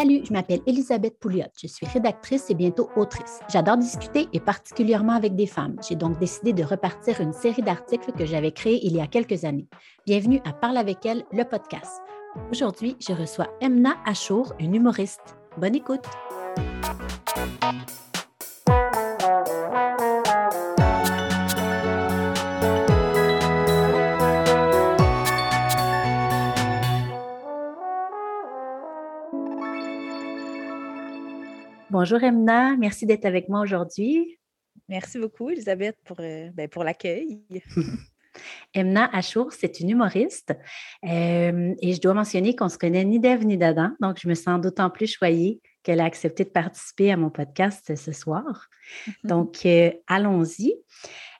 Salut, je m'appelle Elisabeth Pouliot. Je suis rédactrice et bientôt autrice. J'adore discuter et particulièrement avec des femmes. J'ai donc décidé de repartir une série d'articles que j'avais créés il y a quelques années. Bienvenue à Parle avec elle, le podcast. Aujourd'hui, je reçois Emna Achour, une humoriste. Bonne écoute. Bonjour Emna, merci d'être avec moi aujourd'hui. Merci beaucoup Elisabeth pour, euh, ben, pour l'accueil. Emna Achour, c'est une humoriste euh, et je dois mentionner qu'on ne se connaît ni d'Ève ni d'Adam, donc je me sens d'autant plus choyée qu'elle a accepté de participer à mon podcast ce soir. Donc, euh, allons-y.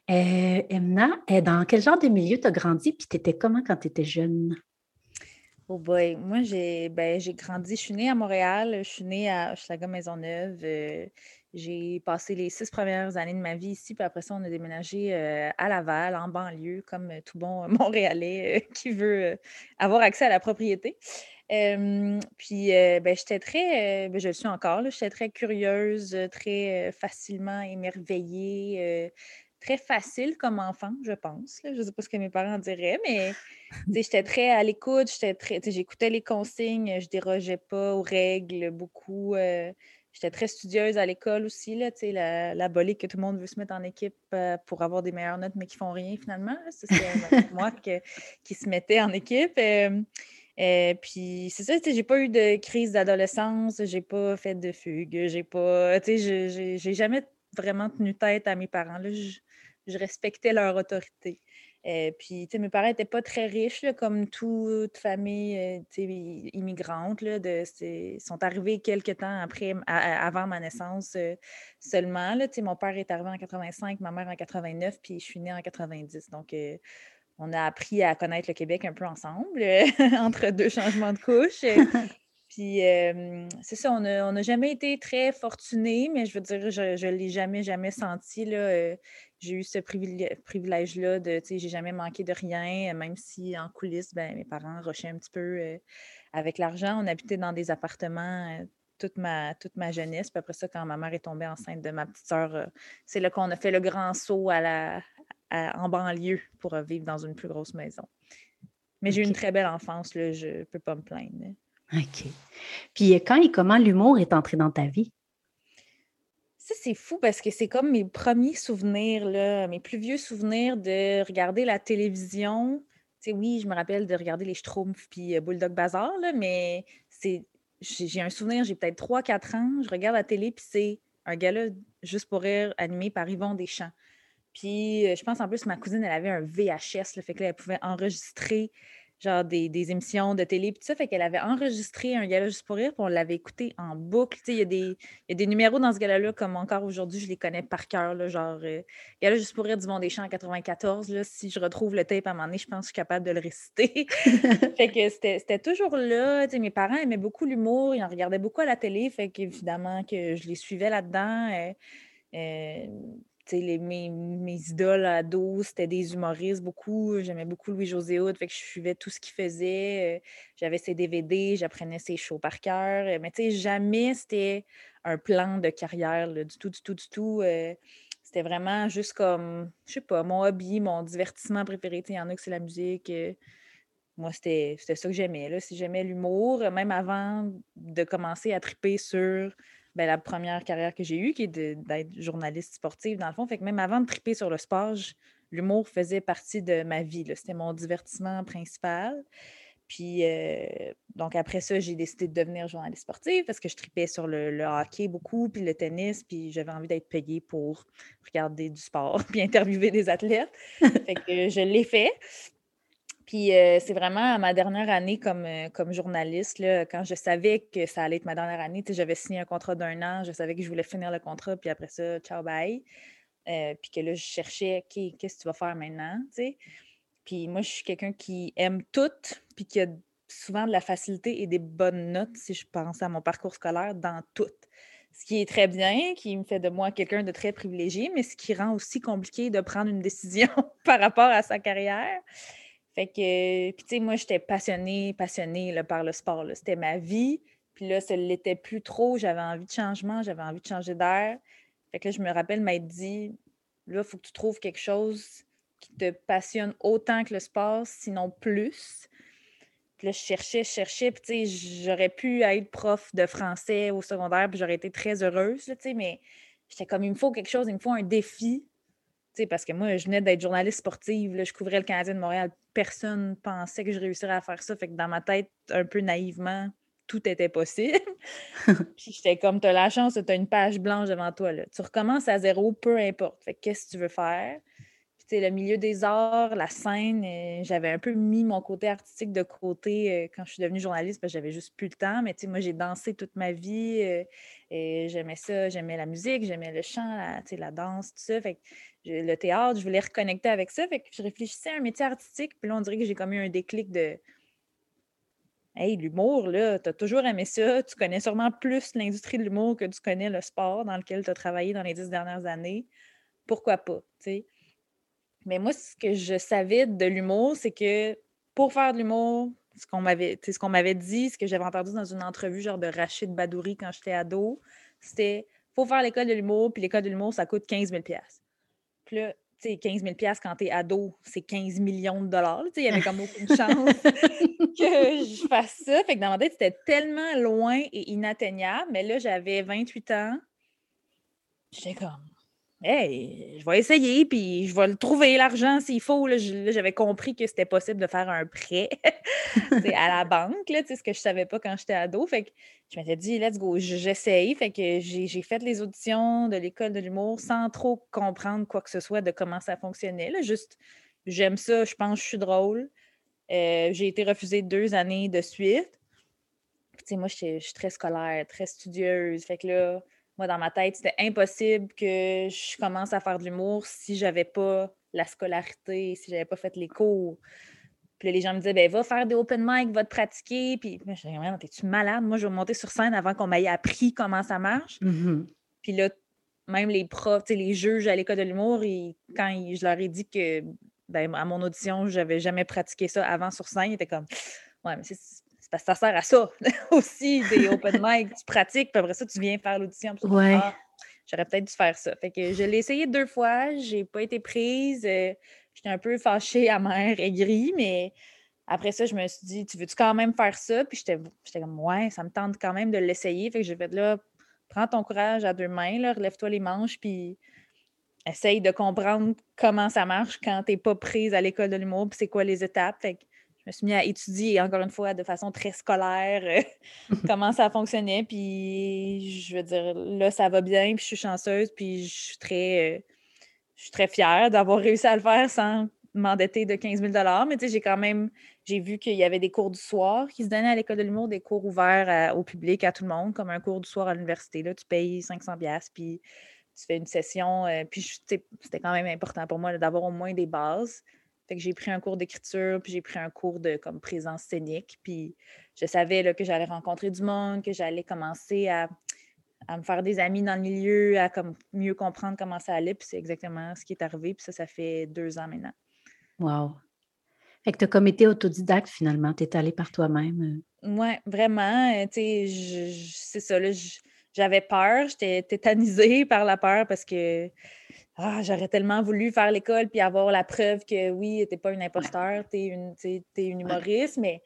Emna, dans quel genre de milieu tu as grandi puis tu étais comment quand tu étais jeune? Oh boy, moi j'ai ben, j'ai grandi, je suis née à Montréal, je suis née à Hochelaga Maisonneuve. Euh, j'ai passé les six premières années de ma vie ici, puis après ça, on a déménagé euh, à Laval, en banlieue, comme tout bon Montréalais euh, qui veut avoir accès à la propriété. puis ben, j'étais très, ben, je le suis encore, j'étais très curieuse, très facilement émerveillée très facile comme enfant, je pense. Je ne sais pas ce que mes parents diraient, mais j'étais très à l'écoute, j'écoutais les consignes, je dérogeais pas aux règles beaucoup. Euh, j'étais très studieuse à l'école aussi, la, la bolique que tout le monde veut se mettre en équipe euh, pour avoir des meilleures notes, mais qui font rien finalement. C'est moi qui se mettais en équipe. Euh, puis c'est ça, j'ai pas eu de crise d'adolescence, j'ai pas fait de fugue, j'ai pas, j'ai jamais vraiment tenu tête à mes parents. Respectais leur autorité. Euh, puis, mes parents n'étaient pas très riches, comme toute famille euh, immigrante. Là, sont arrivés quelques temps après, avant ma naissance euh, seulement. Là, mon père est arrivé en 85, ma mère en 89, puis je suis née en 90. Donc, on a appris à connaître le Québec un peu ensemble, entre deux changements de couches. Puis c'est ça, on n'a jamais été très fortunés, mais je veux dire, je ne l'ai jamais, jamais senti. Là, j'ai eu ce privilège-là de, tu sais, j'ai jamais manqué de rien, même si en coulisses, ben, mes parents rushaient un petit peu avec l'argent. On habitait dans des appartements toute, ma, toute ma jeunesse. Puis après ça, quand ma mère est tombée enceinte de ma petite sœur, c'est là qu'on a fait le grand saut à la, en banlieue pour vivre dans une plus grosse maison. Mais j'ai eu une très belle enfance, là, je ne peux pas me plaindre. OK. Puis quand et comment l'humour est entré dans ta vie? Ça, c'est fou parce que c'est comme mes premiers souvenirs, là, mes plus vieux souvenirs de regarder la télévision. Tu sais, oui, je me rappelle de regarder les Schtroumpfs puis euh, Bulldog Bazar, mais c'est j'ai un souvenir, j'ai peut-être 3-4 ans, je regarde la télé, puis c'est un gala juste pour rire animé par Yvon Deschamps. Puis euh, je pense en plus ma cousine, elle avait un VHS, le fait qu'elle pouvait enregistrer genre des, émissions de télé, puis ça, fait qu'elle avait enregistré un gala juste pour rire, puis on l'avait écouté en boucle. Il y, a des, y a des numéros dans ce gala-là, comme encore aujourd'hui, je les connais par cœur, genre euh, Gala juste pour rire du Monde des Champs en 94. Là, si je retrouve le tape à un moment donné, je pense que je suis capable de le réciter. fait que c'était toujours là. Mes parents aimaient beaucoup l'humour, ils en regardaient beaucoup à la télé, fait qu'évidemment que je les suivais là-dedans. Euh, euh, les, mes, idoles à dos, c'était des humoristes beaucoup. J'aimais beaucoup Louis-José Hood, fait que je suivais tout ce qu'il faisait. Euh, j'avais ses DVD, j'apprenais ses shows par cœur. Euh, mais tu sais, jamais c'était un plan de carrière, du tout, du tout, du tout. Euh, c'était vraiment juste comme, je sais pas, mon hobby, mon divertissement préféré. Il y en a que c'est la musique. moi, c'était ça que j'aimais. Si j'aimais l'humour, même avant de commencer à triper sur ben, la première carrière que j'ai eue, qui est d'être journaliste sportive, dans le fond. Fait que même avant de triper sur le sport, l'humour faisait partie de ma vie. C'était mon divertissement principal. Puis, euh, donc après ça, j'ai décidé de devenir journaliste sportive parce que je tripais sur le, hockey beaucoup, puis le tennis, puis j'avais envie d'être payée pour regarder du sport, puis interviewer des athlètes. fait que je l'ai fait. Puis euh, c'est vraiment ma dernière année comme, euh, comme journaliste, là, quand je savais que ça allait être ma dernière année, j'avais signé un contrat d'un an, je savais que je voulais finir le contrat, puis après ça, ciao, bye. Euh, puis que là, je cherchais, qu'est-ce que tu vas faire maintenant, Puis moi, je suis quelqu'un qui aime tout, puis qui a souvent de la facilité et des bonnes notes, si je pense à mon parcours scolaire, dans tout. Ce qui est très bien, qui me fait de moi quelqu'un de très privilégié, mais ce qui rend aussi compliqué de prendre une décision par rapport à sa carrière. Fait que, puis tu sais, moi, j'étais passionnée, passionnée par le sport. C'était ma vie. Puis là, ça ne l'était plus trop. J'avais envie de changement, j'avais envie de changer d'air. Fait que là, je me rappelle m'être dit, là, il faut que tu trouves quelque chose qui te passionne autant que le sport, sinon plus. Puis là, je cherchais, je cherchais. Puis, tu sais, j'aurais pu être prof de français au secondaire, puis j'aurais été très heureuse, tu sais, mais j'étais comme, il me faut quelque chose, il me faut un défi. Parce que moi, je venais d'être journaliste sportive, là, je couvrais le Canadien de Montréal. Personne pensait que je réussirais à faire ça. Fait que dans ma tête, un peu naïvement, tout était possible. puis j'étais comme, tu as la chance, tu as une page blanche devant toi. Là. Tu recommences à zéro, peu importe. Fait qu'est-ce que tu veux faire? Le milieu des arts, la scène, euh, j'avais un peu mis mon côté artistique de côté euh, quand je suis devenue journaliste parce que j'avais juste plus le temps. Mais moi, j'ai dansé toute ma vie. Euh, et j'aimais ça, j'aimais la musique, j'aimais le chant, la, la danse, tout ça. Le théâtre, je voulais reconnecter avec ça. Je réfléchissais à un métier artistique. Puis là, on dirait que j'ai comme eu un déclic de Hey, l'humour, là, tu as toujours aimé ça. Tu connais sûrement plus l'industrie de l'humour que tu connais le sport dans lequel tu as travaillé dans les dix dernières années. Pourquoi pas? Mais moi, ce que je savais de l'humour, c'est que pour faire de l'humour, ce qu'on m'avait, ce qu'on m'avait dit, ce que j'avais entendu dans une entrevue genre de Rachid Badouri quand j'étais ado, c'était faut faire l'école de l'humour, puis l'école de l'humour, ça coûte 15 000 Puis là, sais, 15 000 quand tu es ado, c'est 15 millions de dollars. Il y avait comme aucune chance que je fasse ça. Fait que dans ma tête, c'était tellement loin et inatteignable. Mais là, j'avais 28 ans. J'étais comme, hey, je vais essayer, puis je vais le trouver, l'argent, s'il faut. J'avais compris que c'était possible de faire un prêt à la banque, là, ce que je ne savais pas quand j'étais ado. Fait que je m'étais dit, let's go, j'essaye. Fait que j'ai fait les auditions de l'école de l'humour sans trop comprendre quoi que ce soit de comment ça fonctionnait. Juste, j'aime ça, je pense que je suis drôle. Euh, j'ai été refusée deux années de suite. moi, je suis très scolaire, très studieuse. Fait que là, moi, dans ma tête, c'était impossible que je commence à faire de l'humour si j'avais pas la scolarité, si j'avais pas fait les cours. Puis les gens me disaient, ben va faire des open mic, va te pratiquer. Puis je disais, t'es-tu malade? Moi, je vais monter sur scène avant qu'on m'aille appris comment ça marche. Mm-hmm. Puis là, même les profs, les juges à l'école de l'humour, quand je leur ai dit que ben, à mon audition, j'avais jamais pratiqué ça avant sur scène, ils étaient comme, ouais, mais c'est parce que ça sert à ça aussi, des open mic, tu pratiques, puis après ça, tu viens faire l'audition. Ouais. Ah, j'aurais peut-être dû faire ça. Fait que je l'ai essayé deux fois, j'ai pas été prise. Euh, j'étais un peu fâchée, amère, aigrie, mais après ça, je me suis dit, tu veux-tu quand même faire ça? Puis j'étais comme, ouais, ça me tente quand même de l'essayer. Fait que j'ai fait là, prends ton courage à deux mains, relève-toi les manches, puis essaye de comprendre comment ça marche quand tu n'es pas prise à l'école de l'humour, puis c'est quoi les étapes. Fait que me suis mis à étudier, encore une fois, de façon très scolaire, euh, comment ça fonctionnait. Puis, je veux dire, là, ça va bien, puis je suis chanceuse, puis je suis très, euh, je suis très fière d'avoir réussi à le faire sans m'endetter de 15 000 Mais tu sais, j'ai quand même, j'ai vu qu'il y avait des cours du soir qui se donnaient à l'école de l'humour, des cours ouverts au public, à tout le monde, comme un cours du soir à l'université. Là, tu payes 500 puis tu fais une session. Euh, puis c'était quand même important pour moi d'avoir au moins des bases que j'ai pris un cours d'écriture, puis j'ai pris un cours de comme présence scénique. Puis je savais là, que j'allais rencontrer du monde, que j'allais commencer à, me faire des amis dans le milieu, à comme mieux comprendre comment ça allait. Puis c'est exactement ce qui est arrivé. Puis ça, ça fait deux ans maintenant. Wow. Fait que tu as comme été autodidacte finalement, tu es allé par toi-même. Euh. Oui, vraiment. Euh, tu sais, c'est ça. J'avais peur, j'étais tétanisée par la peur parce que ah, j'aurais tellement voulu faire l'école puis avoir la preuve que oui, t'es pas une imposteur, tu une, es une humoriste, mais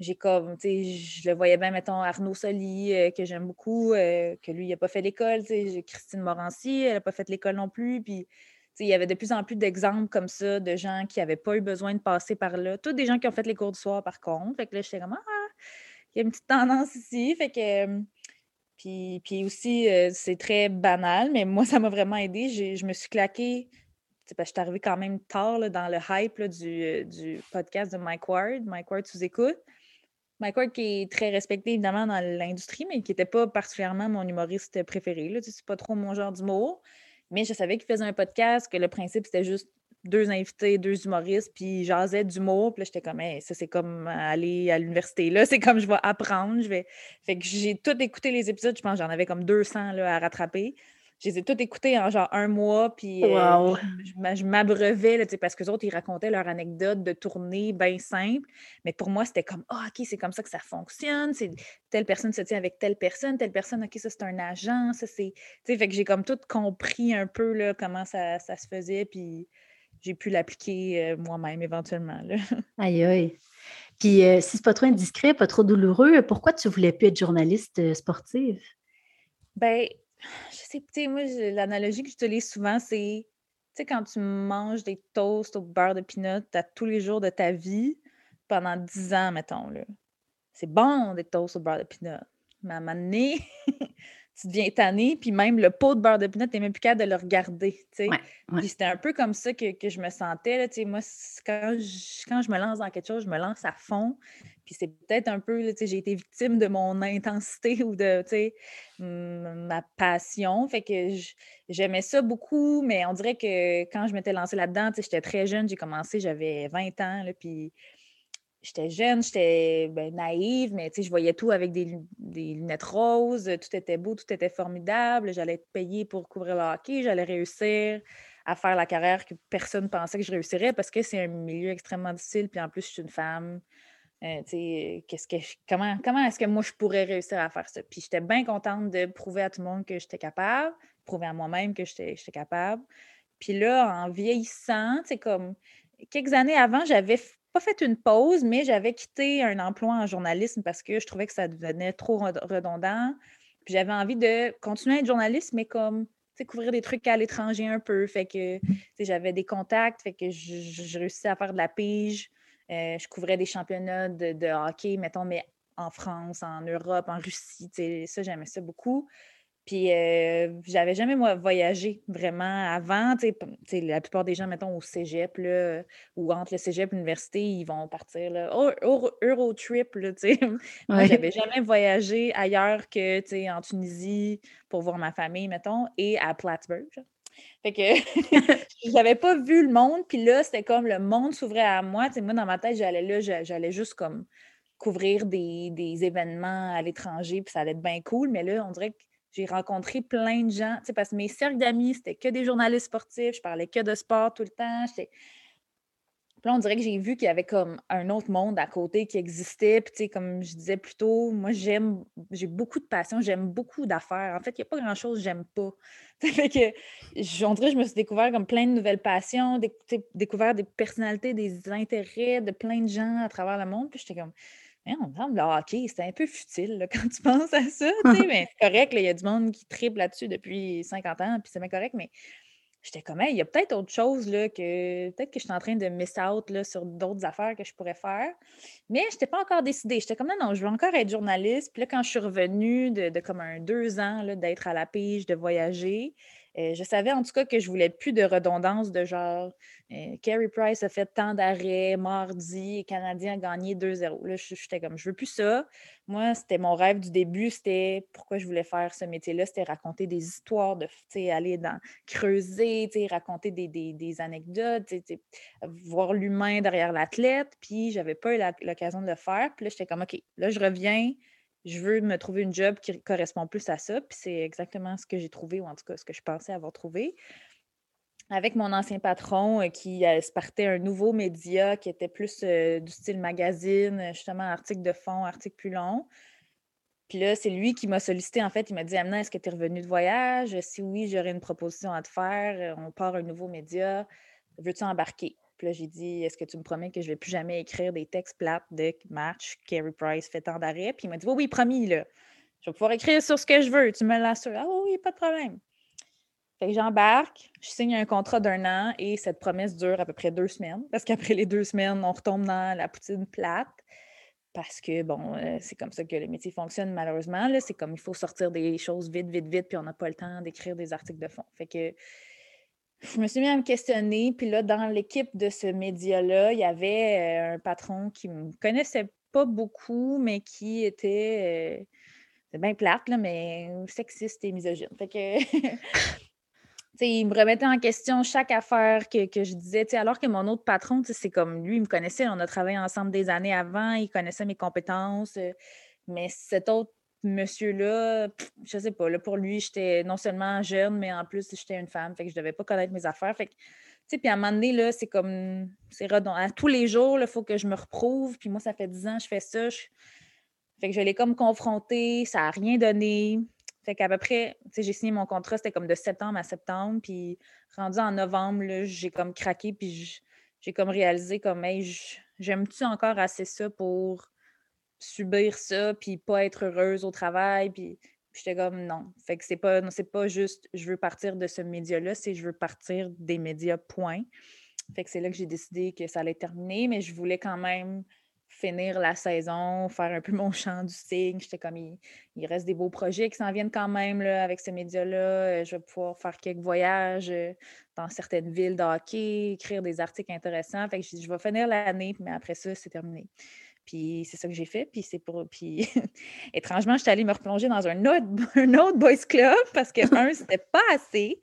j'ai comme, tu sais, je le voyais bien, mettons, Arnaud Soli, euh, que j'aime beaucoup, euh, que lui, il n'a pas fait l'école, tu sais, Christine Morancy, elle n'a pas fait l'école non plus, puis, tu sais, il y avait de plus en plus d'exemples comme ça de gens qui n'avaient pas eu besoin de passer par là. Tous des gens qui ont fait les cours du soir, par contre. Fait que là, j'étais comme, ah, il y a une petite tendance ici. Fait que, puis, aussi, euh, c'est très banal, mais moi, ça m'a vraiment aidé. Je me suis claquée. Je suis arrivée quand même tard dans le hype du, euh, du, podcast de Mike Ward. Mike Ward sous écoute. Mike Ward qui est très respecté évidemment dans l'industrie, mais qui n'était pas particulièrement mon humoriste préféré. C'est pas trop mon genre d'humour. Mais je savais qu'il faisait un podcast, que le principe c'était juste deux invités, deux humoristes, puis jasaient d'humour. Puis là, j'étais comme, ça, c'est comme aller à l'université. Là, c'est comme je vais apprendre. Je vais... Fait que j'ai tout écouté les épisodes. Je pense j'en avais comme 200 là, à rattraper. je les ai toutes écoutées en genre un mois, puis Wow. je, je m'abreuvais, parce que les autres, ils racontaient leur anecdote de tournée bien simple. Mais pour moi, c'était comme, ah, OK, c'est comme ça que ça fonctionne. C'est telle personne se tient avec telle personne, telle personne, OK, ça, c'est un agent. Ça, c'est. Tu sais, fait que j'ai comme tout compris un peu là, comment ça, ça se faisait, puis j'ai pu l'appliquer euh, moi-même éventuellement. Là. Aïe, aïe. Puis, euh, si c'est pas trop indiscret, pas trop douloureux, pourquoi tu voulais plus être journaliste euh, sportive? Ben, je sais, tu sais, moi, l'analogie que j'utilise souvent, c'est, tu sais, quand tu manges des toasts au beurre de pinot à tous les jours de ta vie, pendant 10 ans, mettons, là. C'est bon, des toasts au beurre de pinot. Mais à un moment donné, tu deviens tanné, puis même le pot de beurre de pinot, tu n'es même plus capable de le regarder. Ouais, ouais. Puis c'était un peu comme ça que, que je me sentais, là. Moi, quand je, quand je me lance dans quelque chose, je me lance à fond. Puis c'est peut-être un peu, j'ai été victime de mon intensité ou de, ma passion. Fait que j'aimais ça beaucoup, mais on dirait que quand je m'étais lancée là-dedans, j'étais très jeune, j'ai commencé, j'avais 20 ans, là, puis j'étais jeune, j'étais ben, naïve, mais je voyais tout avec des, lu- des lunettes roses, tout était beau, tout était formidable, j'allais être payée pour couvrir le hockey, j'allais réussir à faire la carrière que personne ne pensait que je réussirais parce que c'est un milieu extrêmement difficile, puis en plus, je suis une femme. Euh, qu'est-ce que comment, comment est-ce que moi je pourrais réussir à faire ça? Puis j'étais bien contente de prouver à tout le monde que j'étais capable, prouver à moi-même que j'étais capable. Puis là, en vieillissant, c'est comme quelques années avant, j'avais pas fait une pause, mais j'avais quitté un emploi en journalisme parce que je trouvais que ça devenait trop red- redondant. Puis j'avais envie de continuer à être journaliste, mais comme couvrir des trucs à l'étranger un peu. Fait que j'avais des contacts, fait que je, réussissais à faire de la pige. Euh, je couvrais des championnats de, de hockey, mettons, mais en France, en Europe, en Russie. Ça, j'aimais ça beaucoup. Puis, euh, j'avais jamais, moi, voyagé vraiment avant. la plupart des gens, mettons, au cégep, là, ou entre le cégep et l'université, ils vont partir, là, oh, Euro- Eurotrip, là, tu sais. Moi, Ouais. j'avais jamais voyagé ailleurs que, tu sais, en Tunisie pour voir ma famille, mettons, et à Plattsburgh. genre. Fait que j'avais pas vu le monde, puis là, c'était comme le monde s'ouvrait à moi. Tu sais, moi, dans ma tête, j'allais là, j'a- j'allais juste comme couvrir des, des événements à l'étranger, puis ça allait être bien cool. Mais là, on dirait que j'ai rencontré plein de gens, parce que mes cercles d'amis, c'était que des journalistes sportifs, je parlais que de sport tout le temps. Puis là, on dirait que j'ai vu qu'il y avait comme un autre monde à côté qui existait. Puis, tu sais, comme je disais plus tôt, moi, j'aime, j'ai beaucoup de passion, j'aime beaucoup d'affaires. En fait, il n'y a pas grand-chose que j'aime pas. Ça fait que, on dirait que je me suis découvert comme plein de nouvelles passions, découvert des personnalités, des intérêts de plein de gens à travers le monde. Puis, j'étais comme, on me semble, le hockey, c'était un peu futile quand tu penses à ça. mais c'est correct, il y a du monde qui triple là-dessus depuis 50 ans, puis c'est bien correct, mais J'étais comme, il y a peut-être autre chose là, que peut-être que je suis en train de miss out là, sur d'autres affaires que je pourrais faire. Mais je n'étais pas encore décidée. J'étais comme, non, non, je veux encore être journaliste. Puis là, quand je suis revenue de, de comme un deux ans d'être à la pige, de voyager, je savais en tout cas que je voulais plus de redondance de genre, euh, Carey Price a fait tant d'arrêts, mardi, les Canadiens a gagné 2-0. Là, j'étais comme, je veux plus ça. Moi, c'était mon rêve du début, c'était pourquoi je voulais faire ce métier-là, c'était raconter des histoires, de, aller dans creuser, raconter des, des- des anecdotes, voir l'humain derrière l'athlète. Puis, j'avais pas eu l'occasion de le faire. Puis là, j'étais comme, OK, là, je reviens. Je veux me trouver une job qui correspond plus à ça. Puis c'est exactement ce que j'ai trouvé, ou en tout cas ce que je pensais avoir trouvé. Avec mon ancien patron euh, qui euh, se partait un nouveau média qui était plus euh, du style magazine, justement, article de fond, article plus long. Puis là, c'est lui qui m'a sollicité. En fait, il m'a dit Amina, est-ce que tu es revenu de voyage? Si oui, j'aurais une proposition à te faire. On part un nouveau média. Veux-tu embarquer? Puis là, j'ai dit Est-ce que tu me promets que je ne vais plus jamais écrire des textes plates de match Carey Price fait tant d'arrêt Puis il m'a dit Oui, promis, là. Je vais pouvoir écrire sur ce que je veux. Tu me l'assures. Ah oui, pas de problème. Fait que j'embarque, je signe un contrat d'un an et cette promesse dure à peu près deux semaines. Parce qu'après les deux semaines, on retombe dans la poutine plate. Parce que, bon, euh, c'est comme ça que le métier fonctionne malheureusement. C'est comme il faut sortir des choses vite, vite, vite, puis on n'a pas le temps d'écrire des articles de fond. Fait que je me suis mis à me questionner. Puis là, dans l'équipe de ce média-là, il y avait euh, un patron qui me connaissait pas beaucoup, mais qui était. euh, c'est bien plate, là, mais sexiste et misogyne. Fait que. Il me remettait en question chaque affaire que, que je disais, alors que mon autre patron, c'est comme lui, il me connaissait, on a travaillé ensemble des années avant, il connaissait mes compétences, euh, mais cet autre monsieur-là, je sais pas, là, pour lui, j'étais non seulement jeune, mais en plus, j'étais une femme, fait que je devais pas connaître mes affaires. Fait que, tu sais, puis à un moment donné, là, c'est comme, c'est redondant. Tous les jours, il faut que je me reprouve. Puis moi, ça fait dix ans que je fais ça. Fait que je l'ai comme confronté, ça n'a rien donné. Fait qu'à peu près, j'ai signé mon contrat, c'était comme de septembre à septembre. Puis rendu en novembre, j'ai comme craqué, puis j'ai comme réalisé comme, hey, j'aime-tu encore assez ça pour subir ça, puis pas être heureuse au travail, puis, j'étais comme non. Fait que c'est pas, c'est pas juste je veux partir de ce média-là, c'est je veux partir des médias, point. Fait que c'est là que j'ai décidé que ça allait terminer, mais je voulais quand même finir la saison, faire un peu mon chant du signe. J'étais comme, il, reste des beaux projets qui s'en viennent quand même là, avec ce média-là. Je vais pouvoir faire quelques voyages euh, dans certaines villes de hockey, écrire des articles intéressants. Fait que je, je vais finir l'année, mais après ça, c'est terminé. Puis c'est ça que j'ai fait. Puis c'est pour. Puis étrangement, je suis allée me replonger dans un autre, un autre boys club parce que, un, c'était pas assez.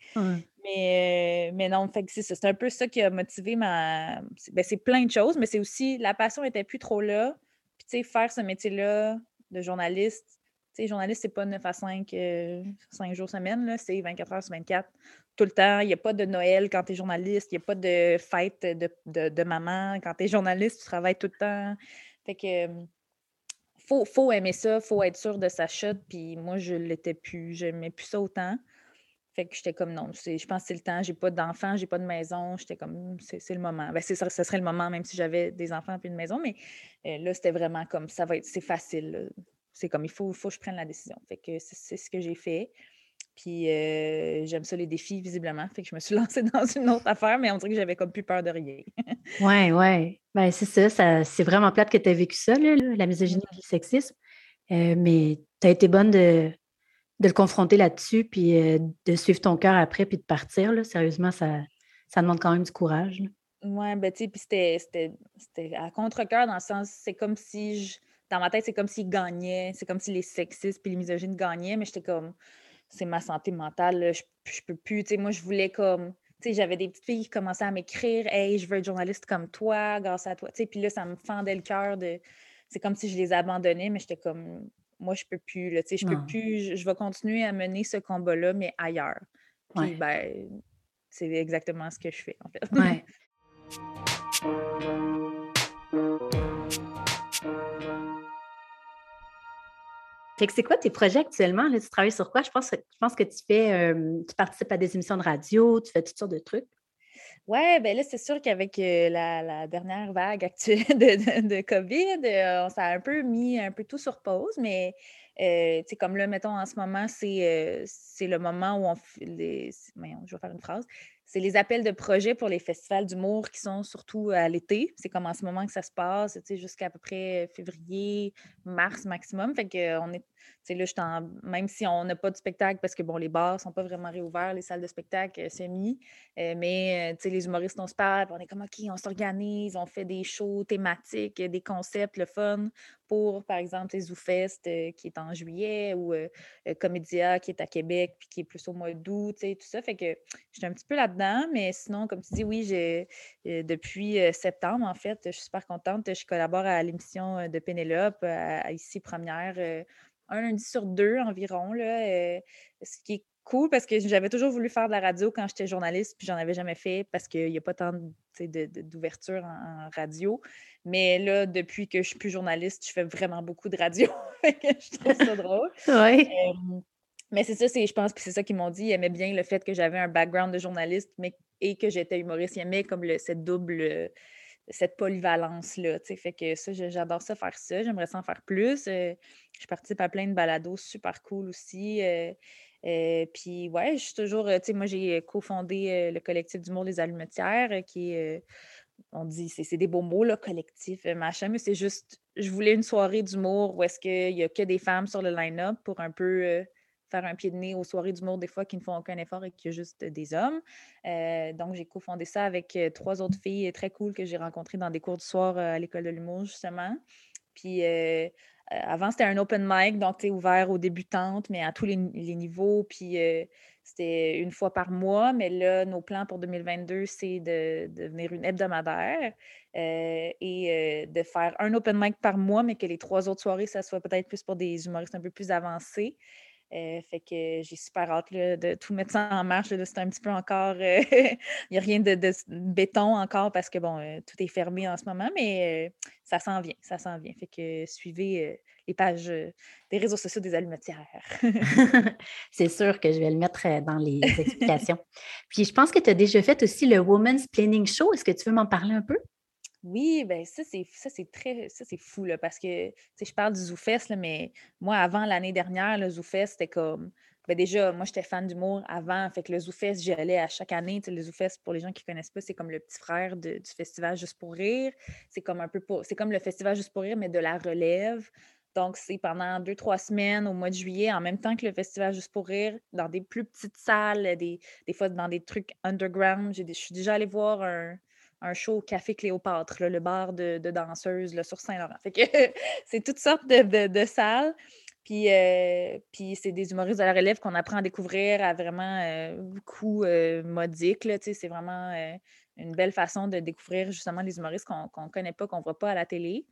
Mais, mais non, fait c'est. C'est un peu ça qui a motivé ma. Ben, c'est plein de choses, mais c'est aussi la passion n'était plus trop là. Puis, tu sais, faire ce métier-là de journaliste, tu sais, journaliste, c'est pas 9 à 5, 5 euh, jours semaine, là, c'est 24 heures sur 24, tout le temps. Il n'y a pas de Noël quand tu es journaliste, il n'y a pas de fête de, de, de maman quand tu es journaliste, tu travailles tout le temps. Fait que faut, faut aimer ça, faut être sûr de sa chute. Puis moi, je l'étais plus, j'aimais plus ça autant. Fait que j'étais comme non, je pense que c'est le temps, j'ai pas d'enfants, j'ai pas de maison, j'étais comme c'est le moment. Ben, ce serait le moment, même si j'avais des enfants et une maison, mais euh, là, c'était vraiment comme ça va être, c'est facile. C'est comme il faut, faut que je prenne la décision. Fait que c'est ce que j'ai fait. Puis euh, j'aime ça les défis, visiblement. Fait que je me suis lancée dans une autre affaire, mais on dirait que j'avais comme plus peur de rien. ouais, ouais. Ben, c'est ça, c'est vraiment plate que tu aies vécu ça, la misogynie et le sexisme. Euh, mais tu as été bonne de, le confronter là-dessus, puis euh, de suivre ton cœur après, puis de partir. Là. Sérieusement, ça, ça demande quand même du courage. Oui, ben tu sais, puis c'était à contre-cœur dans le sens, c'est comme si, je, dans ma tête, c'est comme s'ils gagnaient, c'est comme si les sexistes puis les misogynes gagnaient, mais j'étais comme, c'est ma santé mentale, je, je, peux plus, tu sais, moi, je voulais comme, tu sais, j'avais des petites filles qui commençaient à m'écrire, hey, je veux être journaliste comme toi, grâce à toi, tu sais, puis là, ça me fendait le cœur de, c'est comme si je les abandonnais, mais j'étais comme, moi, je peux plus, tu sais, je peux plus, je, vais continuer à mener ce combat-là, mais ailleurs. Puis, ben, c'est exactement ce que je fais, en fait. Ouais. Fait que c'est quoi tes projets actuellement? Là, tu travailles sur quoi? Je pense, que tu fais, euh, tu participes à des émissions de radio, tu fais toutes sortes de trucs. Oui, bien là, c'est sûr qu'avec euh, la, dernière vague actuelle de, COVID, euh, a un peu mis un peu tout sur pause, mais sais, comme là, mettons, en ce moment, c'est le moment où on les. je vais faire une phrase c'est les appels de projets pour les festivals d'humour qui sont surtout à l'été. C'est comme en ce moment que ça se passe, jusqu'à peu près février, mars maximum. Fait que on est, là, même si on n'a pas de spectacle parce que bon, les bars sont pas vraiment réouverts, les salles de spectacle euh, semi, euh, mais euh, les humoristes on se parle, on est comme ok, on s'organise, on fait des shows thématiques, des concepts, le fun pour, par exemple, les ZooFest qui est en juillet ou Comédia qui est à Québec puis qui est plus au mois d'août, tout ça. Fait que j'étais un petit peu là-dedans, mais sinon, comme tu dis, oui, j'ai depuis septembre, en fait, je suis super contente. Je collabore à l'émission de Pénélope, à, ici Première, un lundi sur deux environ, là, ce qui est cool parce que j'avais toujours voulu faire de la radio quand j'étais journaliste, puis j'en avais jamais fait parce qu'il n'y a pas tant d'ouverture en, radio. Mais là, depuis que je suis plus journaliste, je fais vraiment beaucoup de radio. je trouve ça drôle. Mais c'est ça, je pense que c'est ça qu'ils m'ont dit. Ils aimaient bien le fait que j'avais un background de journaliste mais, et que j'étais humoriste. Ils aimaient comme le, cette double cette polyvalence-là. Fait que ça, j'adore ça faire ça. J'aimerais ça en faire plus. Euh, je participe à plein de balados super cool aussi. Euh, euh, puis ouais, je suis toujours, tu sais, moi j'ai cofondé le collectif d'humour des allumetières, qui est, on dit, c'est des beaux mots, là, collectif, machin, mais c'est juste, je voulais une soirée d'humour où est-ce qu'il n'y a que des femmes sur le line-up pour un peu un pied de nez aux soirées d'humour des fois qui ne font aucun effort et qu'il y a juste des hommes. Euh, donc, j'ai cofondé ça avec euh, trois autres filles très cool que j'ai rencontrées dans des cours du soir euh, à l'école de l'humour, justement. Puis avant, c'était un open mic, donc tu ouvert aux débutantes, mais à tous les, niveaux. Puis c'était une fois par mois, mais là, nos plans pour 2022, c'est de, devenir une hebdomadaire et de faire un open mic par mois, mais que les trois autres soirées, ça soit peut-être plus pour des humoristes un peu plus avancés. Euh, fait que j'ai super hâte de tout mettre ça en marche. C'est un petit peu encore. Euh, il n'y a rien de, béton encore parce que bon, euh, tout est fermé en ce moment, mais ça s'en vient. Ça s'en vient. Fait que suivez les pages des réseaux sociaux des allumetières. C'est sûr que je vais le mettre dans les explications. Puis je pense que tu as déjà fait aussi le Women's Planning Show. Est-ce que tu veux m'en parler un peu? Oui, ben ça, c'est ça, c'est très ça, c'est fou parce que je parle du ZooFest, là, mais moi, avant l'année dernière, le ZooFest, c'était comme ben déjà, moi, j'étais fan d'humour avant. Fait que le ZooFest, j'y allais à chaque année. le ZooFest, pour les gens qui ne connaissent pas, c'est comme le petit frère du festival Juste pour rire. C'est comme un peu c'est comme le festival Juste pour rire, mais de la relève. Donc, c'est pendant deux, trois semaines au mois de juillet, en même temps que le festival Juste pour rire, dans des plus petites salles, des, des fois dans des trucs underground. Je suis déjà allée voir un, un show Café Cléopâtre, le bar de, danseuses sur Saint-Laurent. Que c'est toutes sortes de, salles. Puis, euh, puis c'est des humoristes de la relève qu'on apprend à découvrir à vraiment euh, beaucoup euh, modique. C'est vraiment une belle façon de découvrir justement les humoristes qu'on ne connaît pas, qu'on ne voit pas à la télé.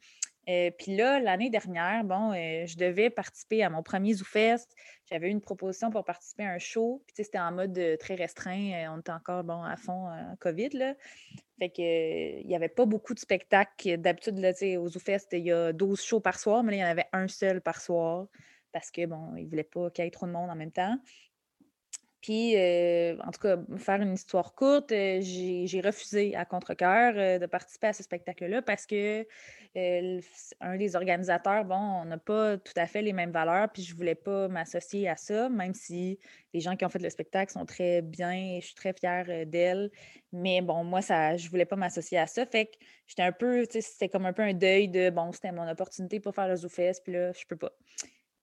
Euh, puis là, l'année dernière, bon, euh, je devais participer à mon premier ZooFest. J'avais eu une proposition pour participer à un show. Puis c'était en mode euh, très restreint. on était encore bon, à fond COVID. Là. Fait que il n'y avait pas beaucoup de spectacles. D'habitude, au ZooFest, il y a 12 shows par soir, mais là, il y en avait un seul par soir parce que bon, ils ne voulaient pas qu'il y ait trop de monde en même temps. Puis, en tout cas, faire une histoire courte, j'ai refusé à contre-coeur de participer à ce spectacle-là parce que un des organisateurs, bon, on n'a pas tout à fait les mêmes valeurs, puis je ne voulais pas m'associer à ça, même si les gens qui ont fait le spectacle sont très bien et je suis très fière d'elles. Mais bon, moi, ça, je voulais pas m'associer à ça. Fait que j'étais un peu, tu sais, c'était comme un peu un deuil de bon, c'était mon opportunité pour faire le ZooFest, puis là, je peux pas.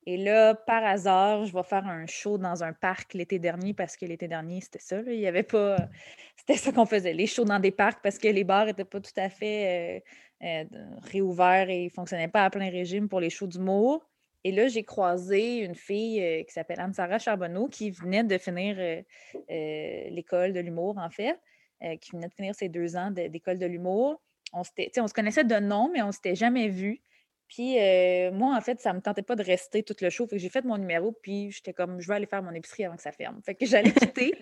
Et là, par hasard, je vais faire un show dans un parc l'été dernier parce que l'été dernier, c'était ça. Il y avait pas. C'était ça qu'on faisait, les shows dans des parcs parce que les bars n'étaient pas tout à fait euh, euh, réouverts et ne fonctionnaient pas à plein régime pour les shows d'humour. Et là, j'ai croisé une fille euh, qui s'appelle Anne-Sara Charbonneau qui venait de finir l'école de l'humour, en fait, qui venait de finir ses deux ans d'école de l'humour. On, on se connaissait de nom, mais on ne s'était jamais vus. Puis euh, moi, en fait, ça ne me tentait pas de rester tout le show. Fait que j'ai fait mon numéro, puis j'étais comme, je vais aller faire mon épicerie avant que ça ferme. Fait que j'allais quitter.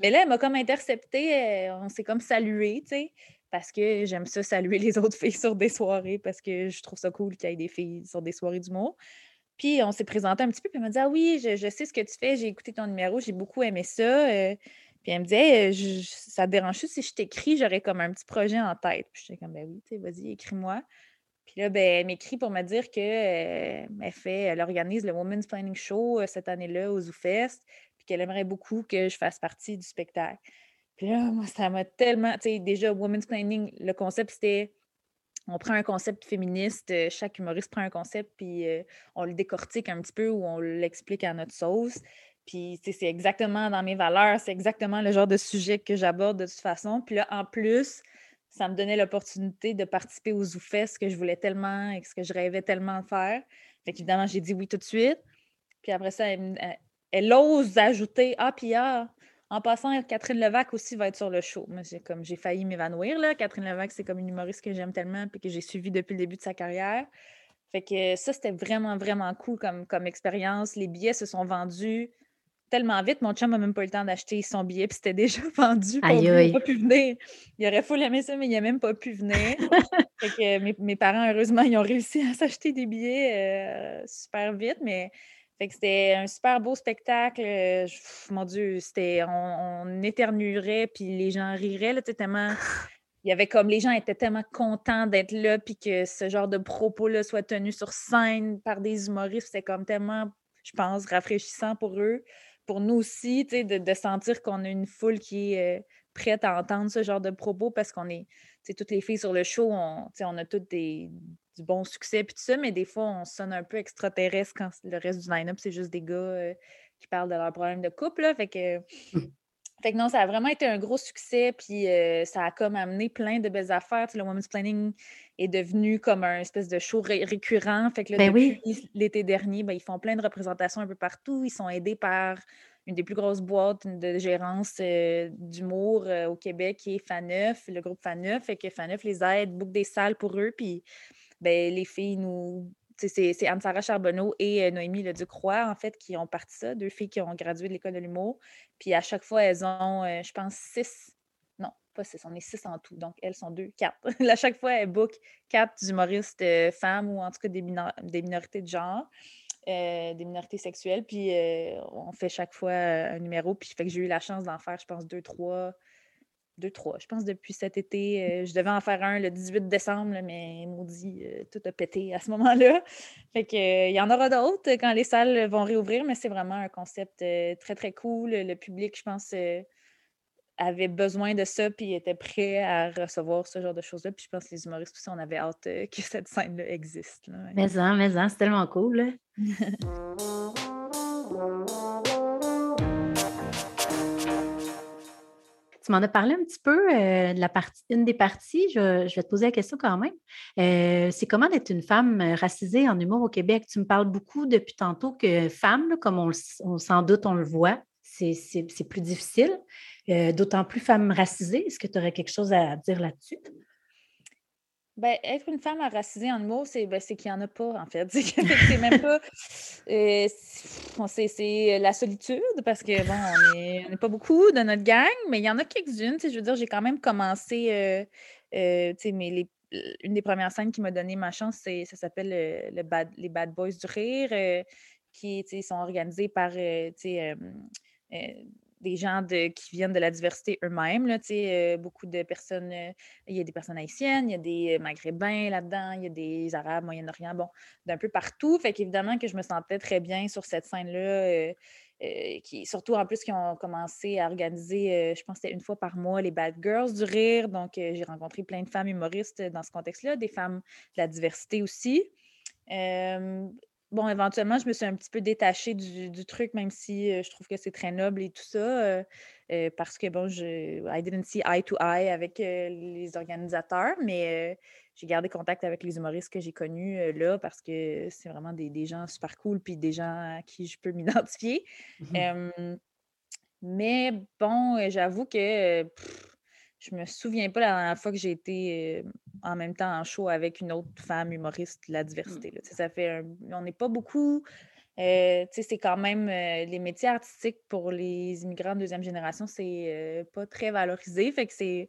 Mais là, elle m'a comme intercepté, euh, on s'est comme salué, tu sais, parce que j'aime ça saluer les autres filles sur des soirées, parce que je trouve ça cool qu'il y ait des filles sur des soirées d'humour. Puis on s'est présenté un petit peu, puis elle m'a dit Ah oui, je, sais ce que tu fais, j'ai écouté ton numéro, j'ai beaucoup aimé ça. Euh. puis elle me disait Ça te dérange si je t'écris, j'aurais comme un petit projet en tête. Puis j'étais comme Ben oui, tu sais, vas-y, écris-moi. Puis là, ben, elle m'écrit pour me dire qu'elle euh, fait, elle organise le Women's Planning Show euh, cette année-là au ZooFest, puis qu'elle aimerait beaucoup que je fasse partie du spectacle. Puis là, moi, ça m'a tellement. Tu sais, déjà, Women's Planning, le concept, c'était on prend un concept féministe, euh, chaque humoriste prend un concept, puis on le décortique un petit peu ou on l'explique à notre sauce. Puis, c'est exactement dans mes valeurs, c'est exactement le genre de sujet que j'aborde de toute façon. Puis là, en plus, ça me donnait l'opportunité de participer aux ZooFest que je voulais tellement et ce que je rêvais tellement de faire. Fait qu'évidemment, j'ai dit oui tout de suite. Puis après ça, elle, ose ajouter Ah, puis ah, en passant, Catherine Levac aussi va être sur le show. J'ai comme j'ai failli m'évanouir. Là. Catherine Levac, c'est comme une humoriste que j'aime tellement et que j'ai suivie depuis le début de sa carrière. Fait que ça, c'était vraiment, vraiment cool comme, comme expérience. Les billets se sont vendus tellement vite. Mon chum n'a même pas eu le temps d'acheter son billet, puis c'était déjà vendu. Pour il n'a pas pu venir. Il aurait fallu aimer ça, mais il n'a même pas pu venir. fait que mes, parents, heureusement, ils ont réussi à s'acheter des billets euh, super vite, mais fait que c'était un super beau spectacle. mon Dieu, c'était on, éternuerait, puis les gens riraient là, tellement. Il y avait comme les gens étaient tellement contents d'être là, puis que ce genre de propos-là soit tenu sur scène par des humoristes, c'était comme tellement, je pense, rafraîchissant pour eux pour nous aussi, de, sentir qu'on a une foule qui est euh, prête à entendre ce genre de propos parce qu'on est, toutes les filles sur le show, on, a toutes des, du bon succès puis tout ça, mais des fois, on sonne un peu extraterrestre quand le reste du line-up, c'est juste des gars euh, qui parlent de leurs problèmes de couple. Là, fait que. Fait que non, ça a vraiment été un gros succès, puis euh, ça a comme amené plein de belles affaires. le Women's Planning est devenu comme un espèce de show récurrent. Fait que ben depuis l'été dernier, ben, ils font plein de représentations un peu partout. Ils sont aidés par une des plus grosses boîtes de gérance euh, d'humour euh, au Québec, qui est Faneuf, le groupe Faneuf. Fait que Faneuf les aide, book des salles pour eux, puis ben, les filles nous c'est Anne-Sara Charbonneau et euh, Noémie Leduc-Roy, en fait, qui ont parti ça, deux filles qui ont gradué de l'École de l'humour. Puis à chaque fois, elles ont, euh, je pense, six. Non, pas six, on est six en tout. Donc, elles sont deux, quatre. à chaque fois, elles bookent quatre humoristes euh, femmes ou en tout cas des, des minorités de genre. des minorités sexuelles, puis on fait chaque fois un numéro, puis fait que j'ai eu la chance d'en faire, je pense, deux, trois, deux, trois. Je pense depuis cet été, euh, je devais en faire un le 18 décembre, mais maudit, euh, tout a pété à ce moment-là. Fait que euh, il y en aura d'autres quand les salles vont réouvrir, mais c'est vraiment un concept très, très cool. Le public, je pense, avait besoin de ça puis était prêt à recevoir ce genre de choses-là. Puis je pense que les humoristes aussi, on avait hâte que cette scène-là existe. Mais ça, mais ça, c'est tellement cool. Tu m'en as parlé un petit peu euh, de la partie, une des parties. Je, vais te poser la question quand même. Euh, c'est comment d'être une femme euh, racisée en humour au Québec? Tu me parles beaucoup depuis tantôt que femme, comme on, on doute on le voit, c'est plus difficile. D'autant plus femme racisée. Est-ce que tu aurais quelque chose à dire là-dessus? Ben, être une femme racisée en humour, c'est ben, qu'il n'y en a pas, en fait. c'est même pas. Euh, c'est la solitude, parce que, bon, on n'est pas beaucoup de notre gang, mais il y en a quelques-unes. Je veux dire, j'ai quand même commencé. Euh, euh, mais les, une des premières scènes qui m'a donné ma chance, ça s'appelle le, bad, les Bad Boys du Rire, qui sont organisés par des gens de, qui viennent de la diversité eux-mêmes. Euh, beaucoup de personnes, euh, il y a des personnes haïtiennes, il y a des maghrébins là-dedans, il y a des arabes, moyen-orient, bon, d'un peu partout. Fait qu'évidemment que je me sentais très bien sur cette scène-là. Euh, qui, surtout en plus qui ont commencé à organiser, je pense que c'était une fois par mois, les Bad Girls du rire. Donc, j'ai rencontré plein de femmes humoristes dans ce contexte-là, des femmes de la diversité aussi bon, éventuellement, je me suis un petit peu détachée du, truc, même si je trouve que c'est très noble et tout ça, parce que, bon, je I didn't see eye to eye avec les organisateurs, mais j'ai gardé contact avec les humoristes que j'ai connus là, parce que c'est vraiment des, gens super cool, puis des gens à qui je peux m'identifier. Mmh mais bon, j'avoue que je me souviens pas la dernière fois que j'ai été en même temps en show avec une autre femme humoriste de la mmh. diversité. Ça fait On n'est pas beaucoup. c'est quand même les métiers artistiques pour les immigrants de deuxième génération, c'est pas très valorisé. Fait que c'est.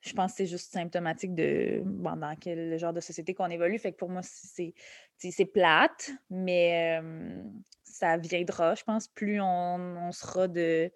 Je pense que c'est juste symptomatique de dans quel genre de société qu'on évolue. Fait que pour moi, c'est plate, mais ça viendra, je pense, plus on sera de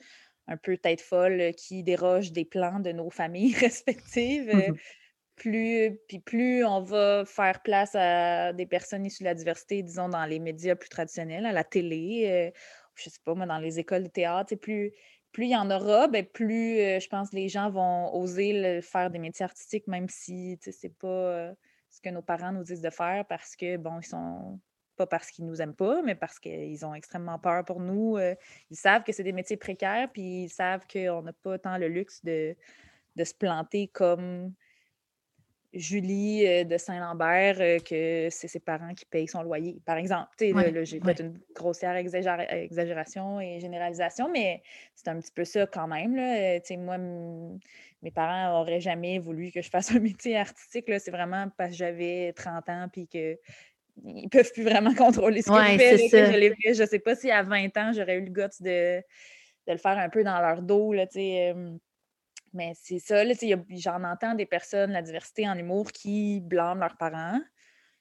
un peu tête folle euh, qui déroge des plans de nos familles respectives. Euh, mmh plus, puis plus on va faire place à des personnes issues de la diversité, disons, dans les médias plus traditionnels, à la télé, euh, je sais pas, moi, dans les écoles de théâtre, plus, plus il y en aura, ben, plus je pense les gens vont oser faire des métiers artistiques, même si c'est pas ce que nos parents nous disent de faire parce que, bon, ils sont pas parce qu'ils nous aiment pas, mais parce qu'ils ont extrêmement peur pour nous. Euh, ils savent que c'est des métiers précaires, puis ils savent qu'on n'a pas tant le luxe de, de se planter comme Julie euh, de Saint-Lambert, euh, que c'est ses parents qui payent son loyer, par exemple. j'ai fait une grossière exagération et généralisation, mais c'est un petit peu ça quand même. Là. moi, mes parents n'auraient jamais voulu que je fasse un métier artistique. C'est vraiment parce que j'avais 30 ans puis que ils peuvent plus vraiment contrôler ce que je fais. je, ne sais pas si à 20 ans, j'aurais eu le goût de, le faire un peu dans leur dos. Là, mais c'est ça, j'en entends des personnes, la diversité en humour, qui blâment leurs parents.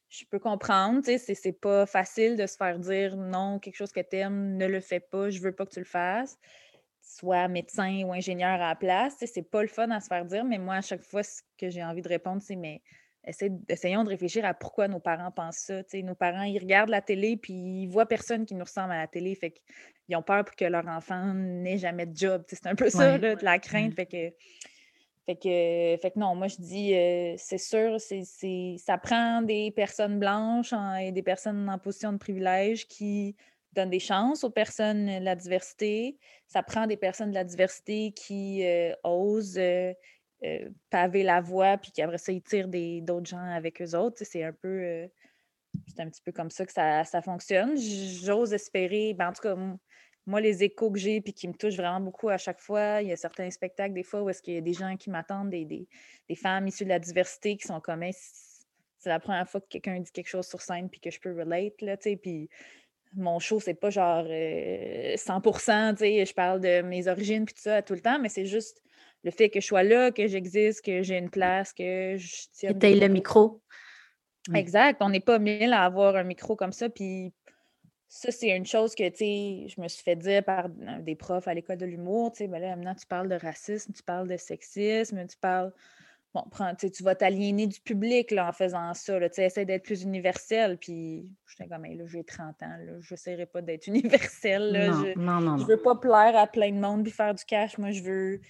Je peux comprendre, c'est pas facile de se faire dire non, quelque chose que tu aimes, ne le fais pas, je veux pas que tu le fasses. Soit médecin ou ingénieur à la place, c'est pas le fun à se faire dire, mais moi, à chaque fois, ce que j'ai envie de répondre, c'est mais essayons de réfléchir à pourquoi nos parents pensent ça. nos parents, ils regardent la télé puis ils voient personne qui nous ressemble à la télé. Fait qu'ils ont peur pour que leur enfant n'ait jamais de job. C'est un peu ça, de la crainte. Fait que, fait que, fait que non, moi je dis, euh, c'est sûr, c'est, ça prend des personnes blanches et des personnes en position de privilège qui donne des chances aux personnes de la diversité. Ça prend des personnes de la diversité qui osent paver la voie, puis qui après ça, ils tirent d'autres gens avec eux autres. C'est un peu c'est un petit peu comme ça que ça, ça fonctionne. J'ose espérer, ben, en tout cas, moi, les échos que j'ai puis qui me touchent vraiment beaucoup à chaque fois, il y a certains spectacles des fois où est-ce qu'il y a des gens qui m'attendent, des, des, des, femmes issues de la diversité qui sont comme c'est la première fois que quelqu'un dit quelque chose sur scène puis que je peux relate, là, tu sais, puis mon show, c'est pas genre 100%, euh, tu sais, je parle de mes origines puis tout ça tout le temps, mais c'est juste le fait que je sois là, que j'existe, que j'ai une place, que je tiens... le micro. Exact. On n'est pas mille à avoir un micro comme ça. Puis ça, c'est une chose que, tu sais, je me suis fait dire par des profs à l'école de l'humour. Tu sais, ben là, maintenant, tu parles de racisme, tu parles de sexisme, tu parles. Bon, prends, tu vas t'aliéner du public là, en faisant ça. Tu essaies d'être plus universel. Puis, j'étais comme, là, j'ai 30 ans. Je n'essaierai pas d'être universel. Là. Non, je, non, non, Je veux pas plaire à plein de monde puis faire du cash. Moi, je veux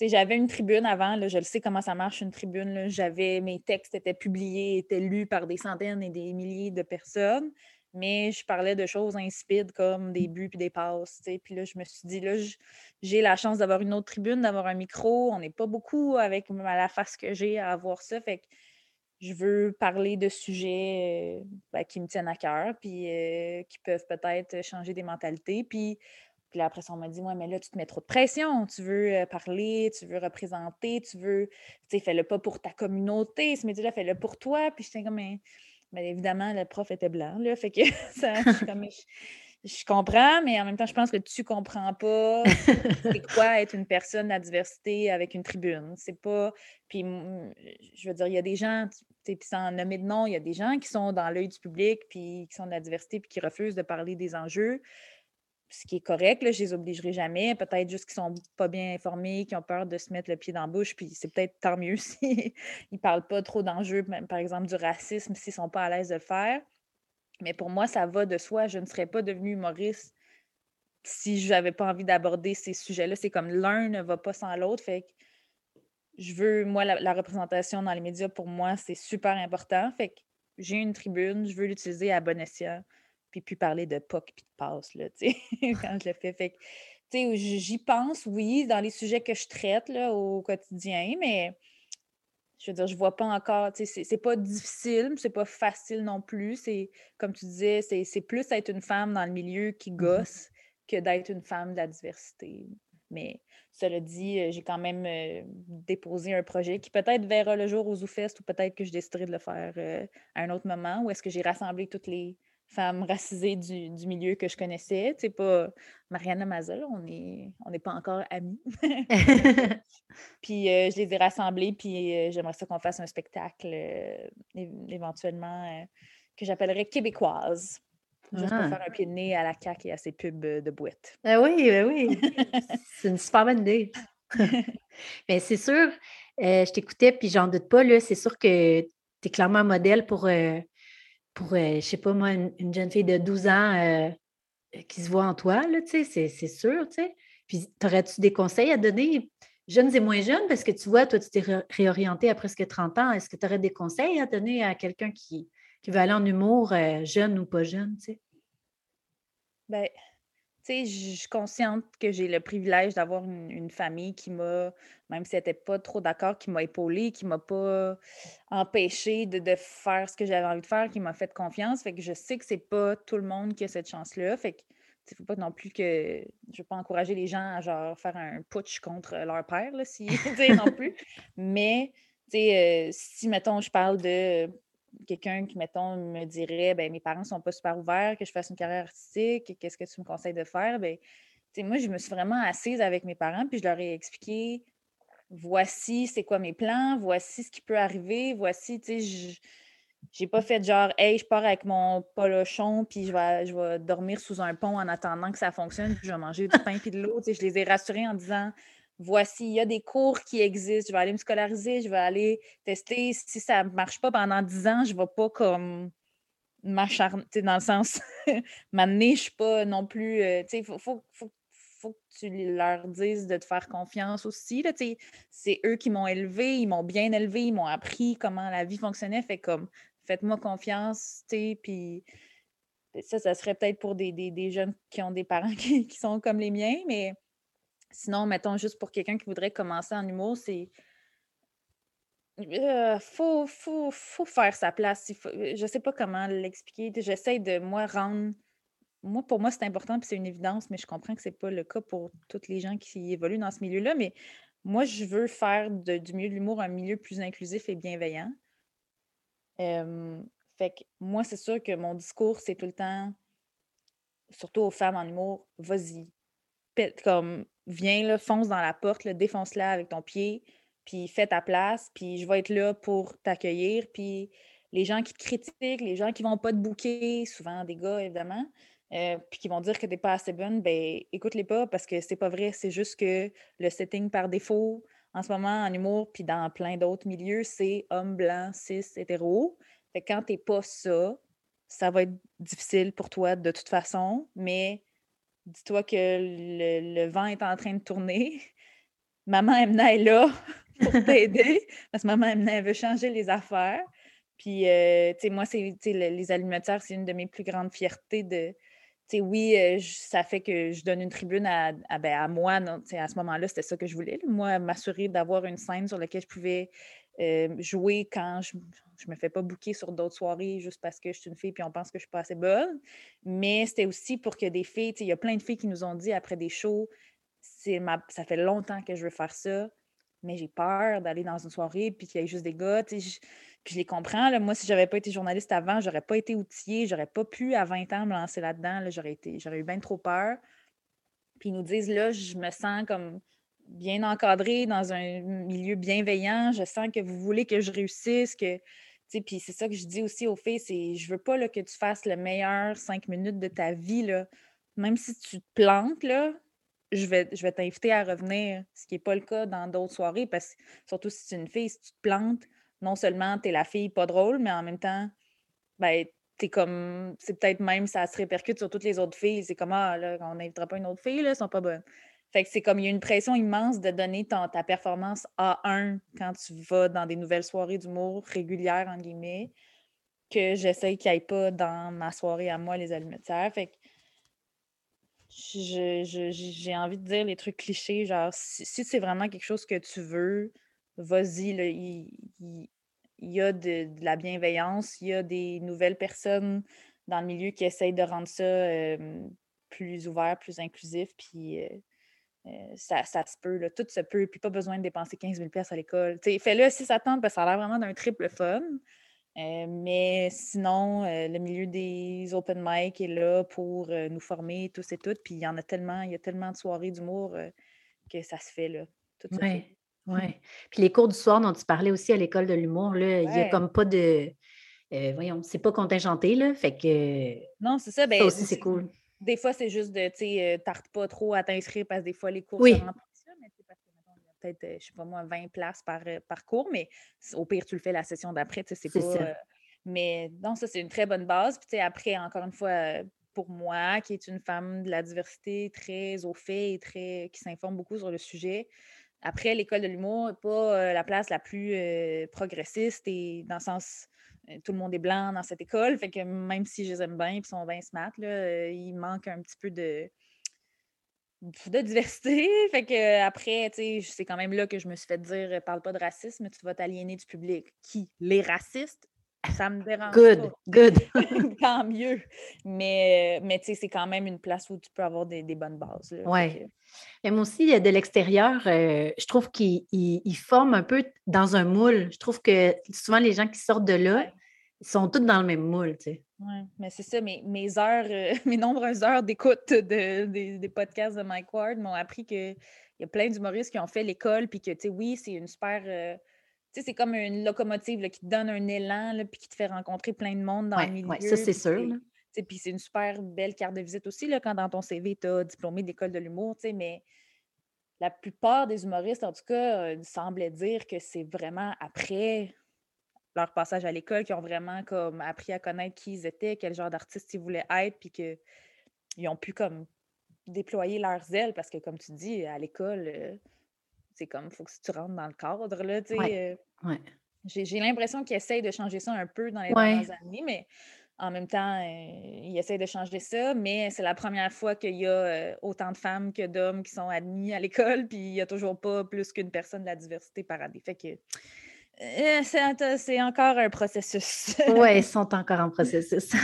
j'avais une tribune avant, là, je le sais comment ça marche une tribune. J'avais mes textes étaient publiés, étaient lus par des centaines et des milliers de personnes, mais je parlais de choses insipides comme des buts puis des passes. Puis là, je me suis dit, là, j'ai la chance d'avoir une autre tribune, d'avoir un micro. On n'est pas beaucoup avec la face que j'ai à avoir ça. Fait que je veux parler de sujets euh, ben, qui me tiennent à cœur, puis euh, qui peuvent peut-être changer des mentalités. Puis puis après ça, on m'a dit, ouais, mais là, tu te mets trop de pression. Tu veux euh, parler, tu veux représenter, tu veux, tu sais, fais-le pas pour ta communauté. Ce métier-là, fais-le pour toi. Puis j'étais comme, mais, évidemment, le prof était blanc, là. Fait que ça, je, comprends, mais en même temps, je pense que tu comprends pas c'est quoi être une personne à diversité avec une tribune. C'est pas. Puis, je veux dire, il y a des gens, tu sais, sans nommer de nom, il y a des gens qui sont dans l'œil du public, puis qui sont de la diversité, puis qui refusent de parler des enjeux ce qui est correct, là, je les obligerai jamais. Peut-être juste qu'ils sont pas bien informés, qui ont peur de se mettre le pied dans la bouche, puis c'est peut-être tant mieux s'ils ne parlent pas trop d'enjeux, par exemple du racisme, s'ils ne sont pas à l'aise de le faire. Mais pour moi, ça va de soi. Je ne serais pas devenue humoriste si je n'avais pas envie d'aborder ces sujets-là. C'est comme l'un ne va pas sans l'autre. Fait que je veux, moi, la, représentation dans les médias, pour moi, c'est super important. Fait que j'ai une tribune, je veux l'utiliser à bon escient puis plus parler de POC puis de passe, là, tu sais, quand je le fais. Fait tu sais, j'y pense, oui, dans les sujets que je traite, là, au quotidien, mais je veux dire, je vois pas encore, tu sais, c'est pas difficile, c'est pas facile non plus. C'est, comme tu disais, c'est plus être une femme dans le milieu qui mmh gosse que d'être une femme de la diversité. Mais cela dit, euh, j'ai quand même euh, déposé un projet qui peut-être verra le jour au ZooFest ou peut-être que je déciderai de le faire euh, à un autre moment, où est-ce que j'ai rassemblé toutes les, femmes racisées du, milieu que je connaissais. Tu sais, pas Mariana Mazel, on n'est on pas encore amis. puis euh, je les ai rassemblées, puis euh, j'aimerais ça qu'on fasse un spectacle euh, éventuellement que j'appellerais québécoise. Juste pour ah. faire un pied de nez à la CAQ et à ses pubs de boîte. Ah oui, ben oui. c'est une super bonne idée. Mais c'est sûr, je t'écoutais, puis j'en doute pas, là, c'est sûr que tu es clairement un modèle pour pour, je euh, je sais pas moi, une, jeune fille de 12 ans euh, qui se voit en toi, tu sais, c'est sûr, tu sais. Puis, aurais-tu des conseils à donner, jeunes et moins jeunes, parce que tu vois, toi, tu t'es réorienté à presque 30 ans. Est-ce que tu aurais des conseils à donner à quelqu'un qui, qui veut aller en humour, euh, jeune ou pas jeune, tu sais? Bien, je suis consciente que j'ai le privilège d'avoir une, famille qui m'a, même si elle n'était pas trop d'accord, qui m'a épaulée, qui m'a pas empêché de, faire ce que j'avais envie de faire, qui m'a fait confiance. Fait que je sais que c'est pas tout le monde qui a cette chance-là. Fait que il faut pas non plus que je veux pas encourager les gens à genre faire un putsch contre leur père, là, si non plus. Mais euh, si mettons je parle de quelqu'un qui, mettons, me dirait ben mes parents ne sont pas super ouverts, que je fasse une carrière artistique, qu'est-ce que tu me conseilles de faire? Ben, moi, je me suis vraiment assise avec mes parents, puis je leur ai expliqué voici c'est quoi mes plans, voici ce qui peut arriver, voici, tu sais, j'ai pas fait genre Hey, je pars avec mon polochon, puis je vais, je vais dormir sous un pont en attendant que ça fonctionne, puis je vais manger du pain puis de l'eau. Je les ai rassurés en disant voici, il y a des cours qui existent, je vais aller me scolariser, je vais aller tester. Si ça ne marche pas pendant 10 ans, je ne vais pas comme m'acharner, dans le sens, m'amener, je pas non plus, euh, il faut, que tu leur dises de te faire confiance aussi, c'est eux qui m'ont élevé, ils m'ont bien élevé, ils m'ont appris comment la vie fonctionnait, fait comme, faites-moi confiance, puis ça, ça serait peut-être pour des, jeunes qui ont des parents qui, sont comme les miens, mais sinon, mettons, juste pour quelqu'un qui voudrait commencer en humour, c'est. Euh, faut, faut, faire sa place. Je je sais pas comment l'expliquer. J'essaie de, moi, rendre. Moi, pour moi, c'est important, puis c'est une évidence, mais je comprends que c'est pas le cas pour toutes les gens qui évoluent dans ce milieu-là. Mais moi, je veux faire du milieu de l'humour un milieu plus inclusif et bienveillant. fait que moi, c'est sûr que mon discours, c'est tout le temps, surtout aux femmes en humour, vas-y. Comme, viens, là, fonce dans la porte, défonce-la avec ton pied, puis fais ta place, puis je vais être là pour t'accueillir. Puis les gens qui te critiquent, les gens qui vont pas te bouquer, souvent des gars, évidemment, euh, puis qui vont dire que tu n'es pas assez bonne, ben écoute-les pas parce que c'est pas vrai. C'est juste que le setting par défaut en ce moment en humour, puis dans plein d'autres milieux, c'est homme blanc, cis, hétéro. Fait que quand t'es pas ça, ça va être difficile pour toi de toute façon, mais dis-toi que le, vent est en train de tourner. Maman Emna est là pour t'aider parce que maman Emna veut changer les affaires. Puis, euh, tu sais, moi, c'est, les alimentaires, c'est une de mes plus grandes fiertés de, oui, ça fait que je donne une tribune à, ben, moi. à ce moment-là, c'était ça que je voulais. Moi, m'assurer d'avoir une scène sur laquelle je pouvais jouer quand je ne me fais pas bouquer sur d'autres soirées juste parce que je suis une fille et on pense que je suis pas assez bonne. Mais c'était aussi pour que des filles, il y a plein de filles qui nous ont dit après des shows, ça fait longtemps que je veux faire ça, mais j'ai peur d'aller dans une soirée puis qu'il y ait juste des gars. Je, puis je les comprends. Là. Moi, si je n'avais pas été journaliste avant, j'aurais pas été outillée, j'aurais pas pu à 20 ans me lancer là-dedans. Là. J'aurais, été, j'aurais eu bien trop peur. Puis ils nous disent là, je me sens comme bien encadrée dans un milieu bienveillant. Je sens que vous voulez que je réussisse, que. Puis c'est ça que je dis aussi aux filles, c'est je veux pas là, que tu fasses le meilleur cinq minutes de ta vie. Là. Même si tu te plantes, là, je vais, je vais t'inviter à revenir, ce qui n'est pas le cas dans d'autres soirées, parce que surtout si tu es une fille, si tu te plantes, non seulement tu es la fille pas drôle, mais en même temps, ben, t'es comme. C'est peut-être même ça se répercute sur toutes les autres filles. C'est comme ah, là, on n'invitera pas une autre fille, là, elles sont pas bonnes. Fait que c'est comme il y a une pression immense de donner ta performance A1 quand tu vas dans des nouvelles soirées d'humour régulières, en guillemets, que j'essaye qu'il n'y ait pas dans ma soirée à moi, les allumetières. Fait que j'ai envie de dire les trucs clichés, genre si, c'est vraiment quelque chose que tu veux, vas-y, il, y a de, la bienveillance, il y a des nouvelles personnes dans le milieu qui essayent de rendre ça plus ouvert, plus inclusif, puis euh, euh, ça, se peut, tout se peut, puis pas besoin de dépenser 15 000 à l'école. Fais-le si ça tente, parce que ça a l'air vraiment d'un triple fun. Euh, mais sinon, le milieu des open mic est là pour nous former tous et toutes. Puis il y en a tellement, il y a tellement de soirées d'humour que ça se fait là. Tout oui. Puis les cours du soir dont tu parlais aussi à l'école de l'humour, il n'y a comme pas de. Euh, voyons, c'est pas contingenté, là. Fait que. Non, c'est ça. Ben, ça aussi, c'est cool. Des fois, c'est juste de, tu sais, euh, pas trop à t'inscrire parce que des fois, les cours oui. ça, mais parce que, il y a peut-être, euh, je sais pas moi, 20 places par, par cours, mais au pire, tu le fais la session d'après, tu sais, c'est pas. mais non, ça, c'est une très bonne base. Puis, tu sais, après, encore une fois, pour moi, qui est une femme de la diversité très au fait et très, qui s'informe beaucoup sur le sujet, après, l'école de l'humour n'est pas euh, la place la plus euh, progressiste et dans le sens euh, tout le monde est blanc dans cette école. Fait que même si je les aime bien et sont bien smart, là, il manque un petit peu de, de diversité. Fait que après, c'est quand même là que je me suis fait dire parle pas de racisme, tu vas t'aliéner du public. Qui? Les racistes? ça me dérange good, Good, Tant mieux. Mais, mais tu sais, c'est quand même une place où tu peux avoir des, bonnes bases. Oui. Mais moi aussi, de l'extérieur, euh, je trouve qu'ils forment un peu dans un moule. Je trouve que souvent, les gens qui sortent de là, ils sont tous dans le même moule, tu sais. Oui, mais c'est ça, mes, mes heures, euh, mes nombreuses heures d'écoute de, des podcasts de Mike Ward m'ont appris qu'il y a plein d'humoristes qui ont fait l'école, puis que, tu sais, oui, c'est une super... Euh, c'est comme une locomotive qui te donne un élan, là, puis qui te fait rencontrer plein de monde dans le milieu. Oui, ça, c'est sûr. Puis c'est une super belle carte de visite aussi, là, quand dans ton CV, tu as diplômé d'école de l'humour, mais la plupart des humoristes, en tout cas, euh, semblaient dire que c'est vraiment après leur passage à l'école qu'ils ont vraiment comme appris à connaître qui ils étaient, quel genre d'artistes ils voulaient être, puis qu'ils ont pu comme déployer leurs ailes, parce que comme tu dis, à l'école, euh, c'est comme, il faut que tu rentres dans le cadre, là, tu sais. Euh, j'ai l'impression qu'ils essayent de changer ça un peu dans les dernières années, mais en même temps, il essaie de changer ça, mais c'est la première fois qu'il y a autant de femmes que d'hommes qui sont admis à l'école, puis il n'y a toujours pas plus qu'une personne de la diversité par année. Fait que c'est encore un processus. oui, ils sont encore en processus.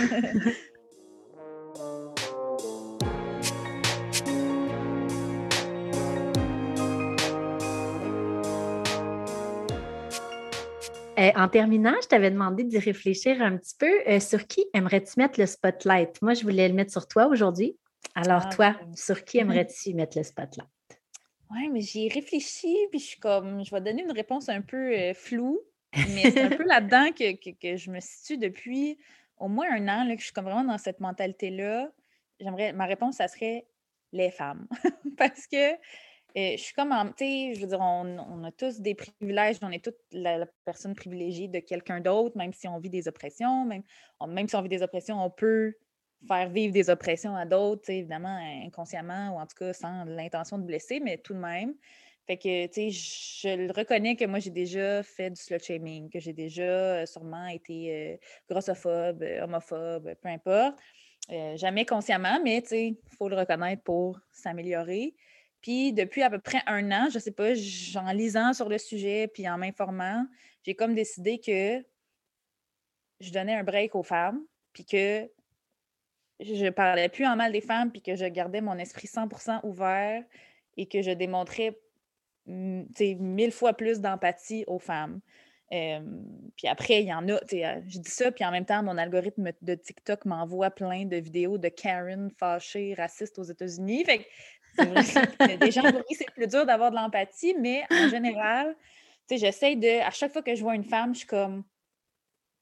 Euh, en terminant, je t'avais demandé d'y réfléchir un petit peu. Euh, sur qui aimerais-tu mettre le spotlight? Moi, je voulais le mettre sur toi aujourd'hui. Alors, ah, toi, sur qui aimerais-tu mettre le spotlight? Oui, mais j'y ai réfléchi, puis je suis comme, je vais donner une réponse un peu euh, floue, mais c'est un peu là-dedans que, je me situe depuis au moins un an, là, que je suis comme vraiment dans cette mentalité-là. J'aimerais, ma réponse, ça serait les femmes. Parce que je suis comme, tu sais, je veux dire, on, a tous des privilèges, on est toute la, personne privilégiée de quelqu'un d'autre, même si on vit des oppressions, même, même si on vit des oppressions, on peut faire vivre des oppressions à d'autres, évidemment, inconsciemment ou en tout cas sans l'intention de blesser, mais tout de même. Fait que, tu sais, je le reconnais que moi, j'ai déjà fait du slut shaming, que j'ai déjà euh, sûrement été euh, grossophobe, euh, homophobe, peu importe. jamais consciemment, mais, tu sais, il faut le reconnaître pour s'améliorer. Puis depuis à peu près un an, je sais pas, en lisant sur le sujet, puis en m'informant, j'ai comme décidé que je donnais un break aux femmes, puis que je parlais plus en mal des femmes, puis que je gardais mon esprit 100% ouvert et que je démontrais mille fois plus d'empathie aux femmes. puis après, il y en a, euh, je dis ça, puis en même temps, mon algorithme de TikTok m'envoie plein de vidéos de Karen fâchée, raciste aux États-Unis. Fait des gens pour qui c'est plus dur d'avoir de l'empathie, mais en général, j'essaie de, à chaque fois que je vois une femme, je suis comme,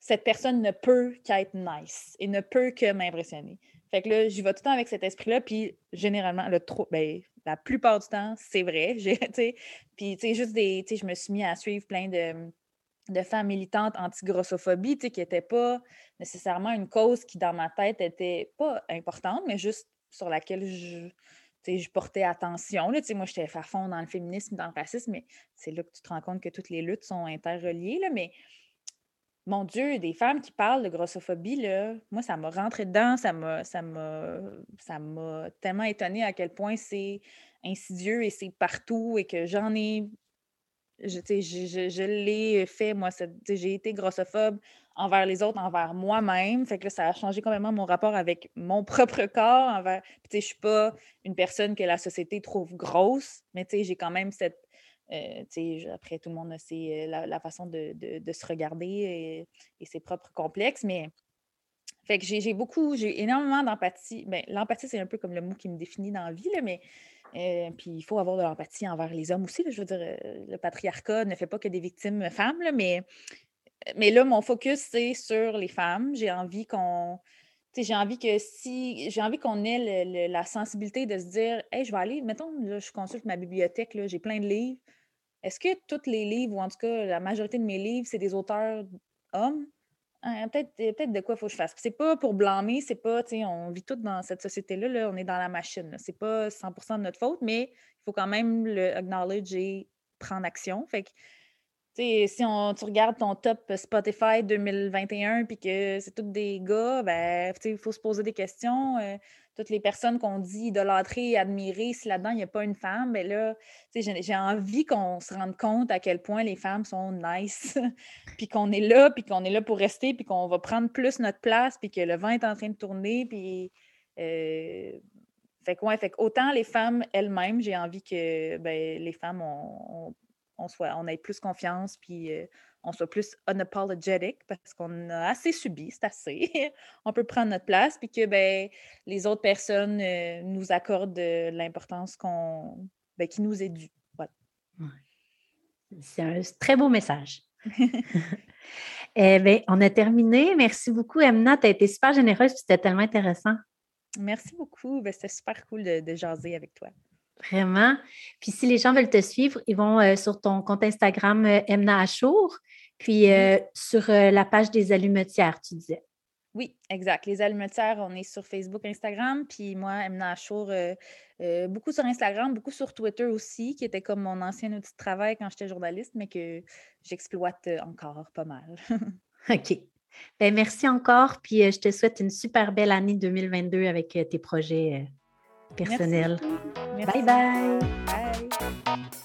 cette personne ne peut qu'être nice et ne peut que m'impressionner. Fait que là, j'y vais tout le temps avec cet esprit-là, puis généralement, ben, la plupart du temps, c'est vrai. Puis, tu sais, juste des, tu sais, je me suis mis à suivre plein de, femmes militantes anti-grossophobie, tu sais, qui n'étaient pas nécessairement une cause qui, dans ma tête, était pas importante, mais juste sur laquelle je, portais attention. Là, moi, j'étais à fond dans le féminisme, dans le racisme, mais c'est là que tu te rends compte que toutes les luttes sont interreliées. Mais mon Dieu, des femmes qui parlent de grossophobie, là, moi, ça m'a rentré dedans, ça m'a, ça m'a tellement étonnée à quel point c'est insidieux et c'est partout et que j'en ai je, je, je, l'ai fait, moi, j'ai été grossophobe envers les autres, envers moi-même. Fait que ça a changé complètement mon rapport avec mon propre corps. Envers... je ne suis pas une personne que la société trouve grosse, mais j'ai quand même cette. Euh, après, tout le monde a euh, la, façon de, se regarder et, ses propres complexes, mais fait que j'ai beaucoup, j'ai énormément d'empathie. Ben, l'empathie, c'est un peu comme le mot qui me définit dans la vie, là, mais euh, puis il faut avoir de l'empathie envers les hommes aussi. je veux dire, euh, le patriarcat ne fait pas que des victimes femmes, mais, mais là, mon focus, c'est sur les femmes. J'ai envie qu'on. J'ai envie que si j'ai envie qu'on ait la sensibilité de se dire Hey, je vais aller, mettons, là, je consulte ma bibliothèque, j'ai plein de livres. Est-ce que tous les livres, ou en tout cas la majorité de mes livres, c'est des auteurs hommes? Hein, peut-être peut de quoi il faut que je fasse. C'est pas pour blâmer, c'est pas, tu sais, on vit tous dans cette société-là, là, on est dans la machine. C'est pas 100% de notre faute, mais il faut quand même le acknowledge et prendre action. Fait que, si on, tu regardes ton top Spotify 2021 puis que c'est tous des gars, ben, il faut se poser des questions. Euh, toutes les personnes qu'on dit idolâtrer, admirer, si là-dedans, il n'y a pas une femme, bien là, j'ai envie qu'on se rende compte à quel point les femmes sont nice, puis qu'on est là, puis qu'on est là pour rester, puis qu'on va prendre plus notre place, puis que le vent est en train de tourner, puis... Euh, fait que, fait autant les femmes elles-mêmes, j'ai envie que ben, les femmes, on, on, soit, on ait plus confiance, puis euh, on soit plus unapologetic parce qu'on a assez subi, c'est assez. on peut prendre notre place, puis que ben, les autres personnes euh, nous accordent l'importance qu'on, ben, qui nous est due. C'est un très beau message. eh bien, on a terminé. Merci beaucoup, Emna. Tu as été super généreuse, c'était tellement intéressant. Merci beaucoup. Ben, c'était super cool de, de jaser avec toi. Vraiment. Puis si les gens veulent te suivre, ils vont euh, sur ton compte Instagram euh, Emna Achour, puis euh, sur la page des allumetières, tu disais. Oui, exact. Les allumetières, on est sur Facebook, Instagram, puis moi, Emna Achour, beaucoup sur Instagram, beaucoup sur Twitter aussi, qui était comme mon ancien outil de travail quand j'étais journaliste, mais que j'exploite encore pas mal. OK. Ben, merci encore, puis je te souhaite une super belle année 2022 avec tes projets Merci. Bye bye. Bye.